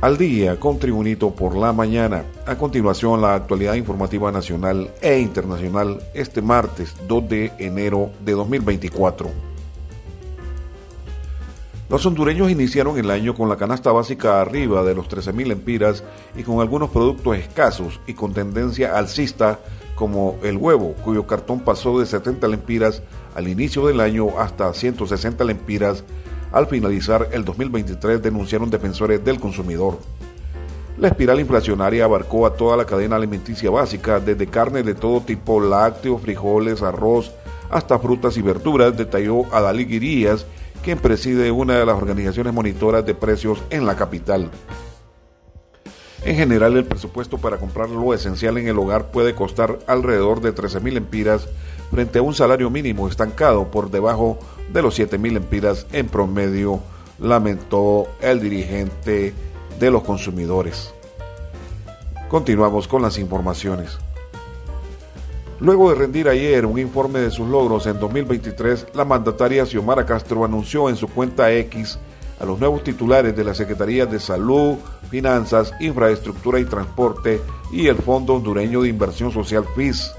al día con Tribunito por la mañana. A continuación, la actualidad informativa nacional e internacional este martes 2 de enero de 2024. Los hondureños iniciaron el año con la canasta básica arriba de los 13.000 empiras y con algunos productos escasos y con tendencia alcista como el huevo, cuyo cartón pasó de 70 lempiras al inicio del año hasta 160 lempiras al finalizar el 2023, denunciaron defensores del consumidor. La espiral inflacionaria abarcó a toda la cadena alimenticia básica, desde carne de todo tipo, lácteos, frijoles, arroz, hasta frutas y verduras, detalló Adalí Guirías, quien preside una de las organizaciones monitoras de precios en la capital. En general, el presupuesto para comprar lo esencial en el hogar puede costar alrededor de 13.000 empiras frente a un salario mínimo estancado por debajo de los 7.000 empiras en promedio, lamentó el dirigente de los consumidores. Continuamos con las informaciones. Luego de rendir ayer un informe de sus logros en 2023, la mandataria Xiomara Castro anunció en su cuenta X a los nuevos titulares de la Secretaría de Salud, Finanzas, Infraestructura y Transporte y el Fondo Hondureño de Inversión Social FIS.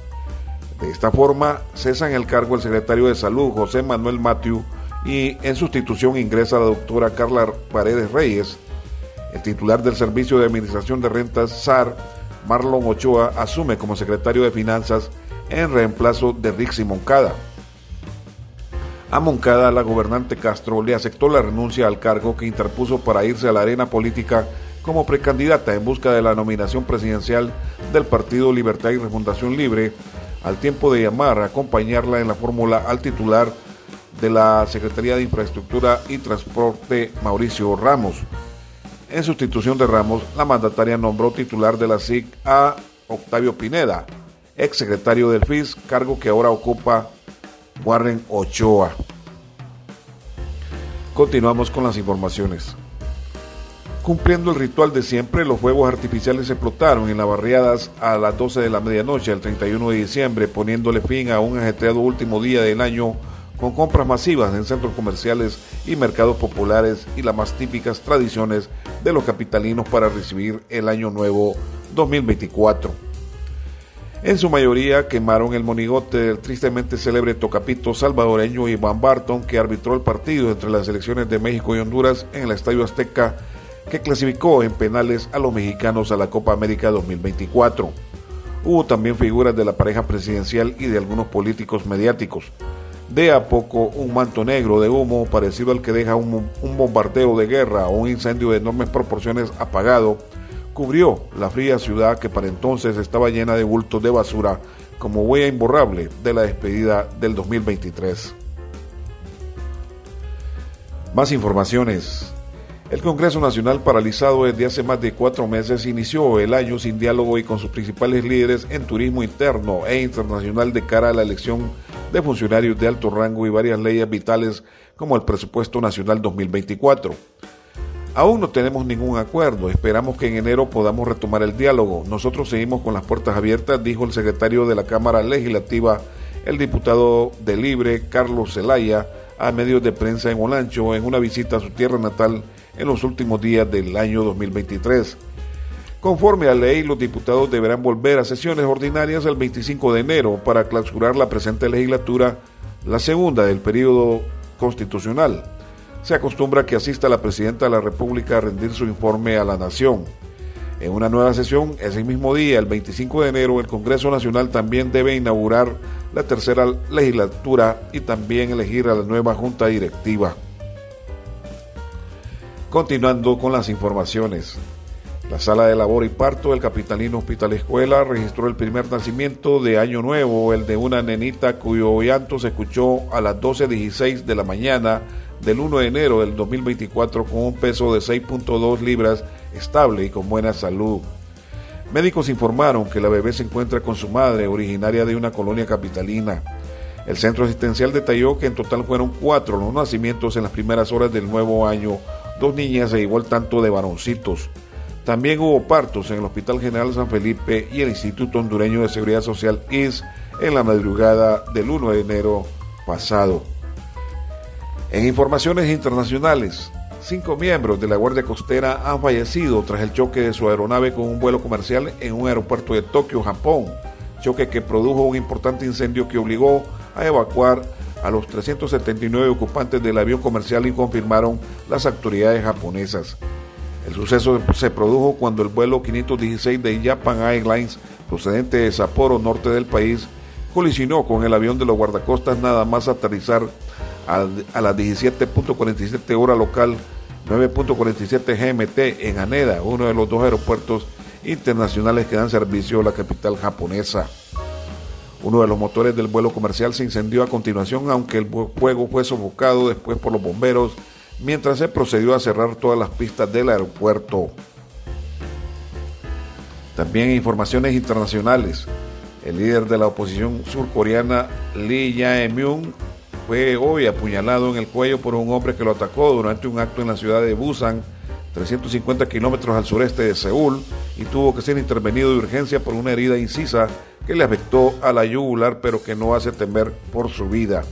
De esta forma, cesan el cargo el secretario de Salud, José Manuel Matiu, y en sustitución ingresa la doctora Carla Paredes Reyes. El titular del Servicio de Administración de Rentas, SAR, Marlon Ochoa, asume como secretario de Finanzas en reemplazo de Rixi Moncada. A Moncada, la gobernante Castro le aceptó la renuncia al cargo que interpuso para irse a la arena política como precandidata en busca de la nominación presidencial del Partido Libertad y Refundación Libre, al tiempo de llamar a acompañarla en la fórmula al titular de la Secretaría de Infraestructura y Transporte, Mauricio Ramos. En sustitución de Ramos, la mandataria nombró titular de la SIC a Octavio Pineda, ex secretario del FIS, cargo que ahora ocupa Warren Ochoa. Continuamos con las informaciones. Cumpliendo el ritual de siempre, los fuegos artificiales explotaron en las barriadas a las 12 de la medianoche el 31 de diciembre, poniéndole fin a un ajetreado último día del año con compras masivas en centros comerciales y mercados populares y las más típicas tradiciones de los capitalinos para recibir el año nuevo 2024. En su mayoría quemaron el monigote del tristemente célebre tocapito salvadoreño Iván Barton, que arbitró el partido entre las selecciones de México y Honduras en el Estadio Azteca, que clasificó en penales a los mexicanos a la Copa América 2024. Hubo también figuras de la pareja presidencial y de algunos políticos mediáticos. De a poco, un manto negro de humo parecido al que deja un, bombardeo de guerra o un incendio de enormes proporciones apagado cubrió la fría ciudad que para entonces estaba llena de bultos de basura como huella imborrable de la despedida del 2023. Más informaciones. El Congreso Nacional, paralizado desde hace más de cuatro meses, inició el año sin diálogo y con sus principales líderes en turismo interno e internacional de cara a la elección de funcionarios de alto rango y varias leyes vitales como el Presupuesto Nacional 2024. Aún no tenemos ningún acuerdo, esperamos que en enero podamos retomar el diálogo. Nosotros seguimos con las puertas abiertas, dijo el secretario de la Cámara Legislativa, el diputado de Libre, Carlos Zelaya, a medios de prensa en Olancho en una visita a su tierra natal en los últimos días del año 2023. Conforme a ley, los diputados deberán volver a sesiones ordinarias el 25 de enero para clausurar la presente legislatura, la segunda del periodo constitucional se acostumbra que asista la presidenta de la República a rendir su informe a la Nación. En una nueva sesión, ese mismo día, el 25 de enero, el Congreso Nacional también debe inaugurar la tercera legislatura y también elegir a la nueva Junta Directiva. Continuando con las informaciones. La sala de labor y parto del Capitalino Hospital Escuela registró el primer nacimiento de Año Nuevo, el de una nenita cuyo llanto se escuchó a las 12.16 de la mañana del 1 de enero del 2024 con un peso de 6.2 libras estable y con buena salud. Médicos informaron que la bebé se encuentra con su madre, originaria de una colonia capitalina. El centro asistencial detalló que en total fueron cuatro los nacimientos en las primeras horas del nuevo año, dos niñas e igual tanto de varoncitos. También hubo partos en el Hospital General San Felipe y el Instituto Hondureño de Seguridad Social IS en la madrugada del 1 de enero pasado. En informaciones internacionales, Cinco miembros de la Guardia Costera han fallecido tras el choque de su aeronave con un vuelo comercial en un aeropuerto de Tokio, Japón. Choque que produjo un importante incendio que obligó a evacuar a los 379 ocupantes del avión comercial y confirmaron las autoridades japonesas. El suceso se produjo cuando el vuelo 516 de Japan Airlines, procedente de Sapporo, norte del país, colisionó con el avión de los guardacostas nada más aterrizar a, las 17.47 hora local 9.47 GMT en Haneda, uno de los dos aeropuertos internacionales que dan servicio a la capital japonesa. Uno de los motores del vuelo comercial se incendió a continuación, aunque el fuego fue sofocado después por los bomberos, mientras se procedió a cerrar todas las pistas del aeropuerto. También informaciones internacionales. El líder de la oposición surcoreana Lee Jae-myung fue hoy apuñalado en el cuello por un hombre que lo atacó durante un acto en la ciudad de Busan, 350 kilómetros al sureste de Seúl, y tuvo que ser intervenido de urgencia por una herida incisa que le afectó a la yugular, pero que no hace temer por su vida.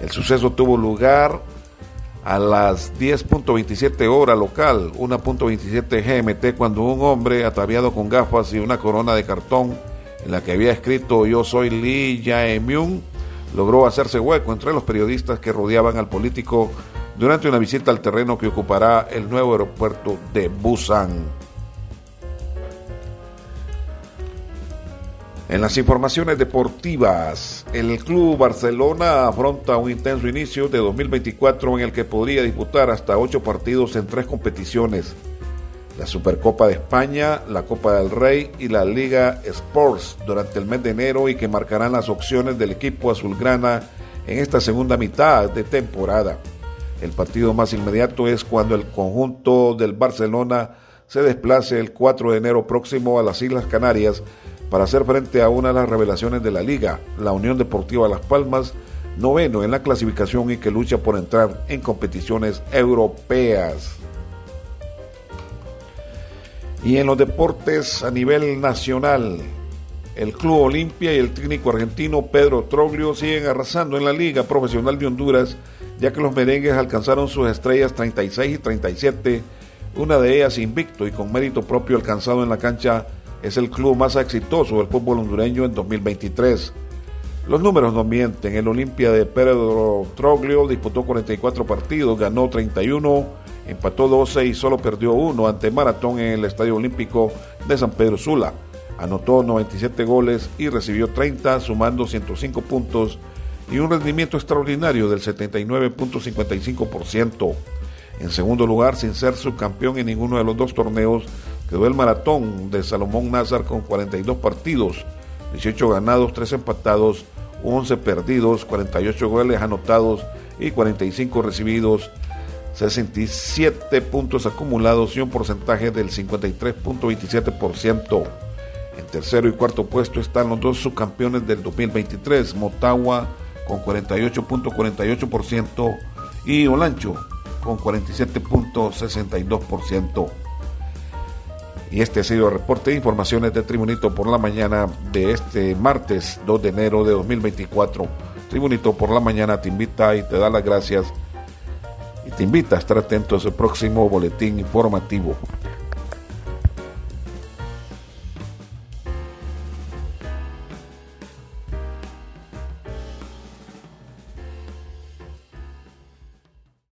El suceso tuvo lugar a las 10.27 hora local, 1.27 GMT, cuando un hombre ataviado con gafas y una corona de cartón en la que había escrito Yo soy Lee Jae-myung logró hacerse hueco entre los periodistas que rodeaban al político durante una visita al terreno que ocupará el nuevo aeropuerto de Busan. En las informaciones deportivas, el Club Barcelona afronta un intenso inicio de 2024 en el que podría disputar hasta ocho partidos en tres competiciones la Supercopa de España, la Copa del Rey y la Liga Sports durante el mes de enero y que marcarán las opciones del equipo azulgrana en esta segunda mitad de temporada. El partido más inmediato es cuando el conjunto del Barcelona se desplace el 4 de enero próximo a las Islas Canarias para hacer frente a una de las revelaciones de la liga, la Unión Deportiva Las Palmas, noveno en la clasificación y que lucha por entrar en competiciones europeas. Y en los deportes a nivel nacional, el Club Olimpia y el técnico argentino Pedro Troglio siguen arrasando en la Liga Profesional de Honduras, ya que los merengues alcanzaron sus estrellas 36 y 37, una de ellas invicto y con mérito propio alcanzado en la cancha, es el club más exitoso del fútbol hondureño en 2023. Los números no mienten, el Olimpia de Pedro Troglio disputó 44 partidos, ganó 31, empató 12 y solo perdió uno ante Maratón en el Estadio Olímpico de San Pedro Sula. Anotó 97 goles y recibió 30, sumando 105 puntos y un rendimiento extraordinario del 79.55%. En segundo lugar, sin ser subcampeón en ninguno de los dos torneos, quedó el maratón de Salomón Nazar con 42 partidos, 18 ganados, 3 empatados, 11 perdidos, 48 goles anotados y 45 recibidos 67 puntos acumulados y un porcentaje del 53.27%. En tercero y cuarto puesto están los dos subcampeones del 2023, Motagua con 48.48% y Olancho con 47.62%. Y este ha sido el reporte de informaciones de Tribunito por la mañana de este martes 2 de enero de 2024. Tribunito por la mañana te invita y te da las gracias y te invita a estar atento a su próximo boletín informativo.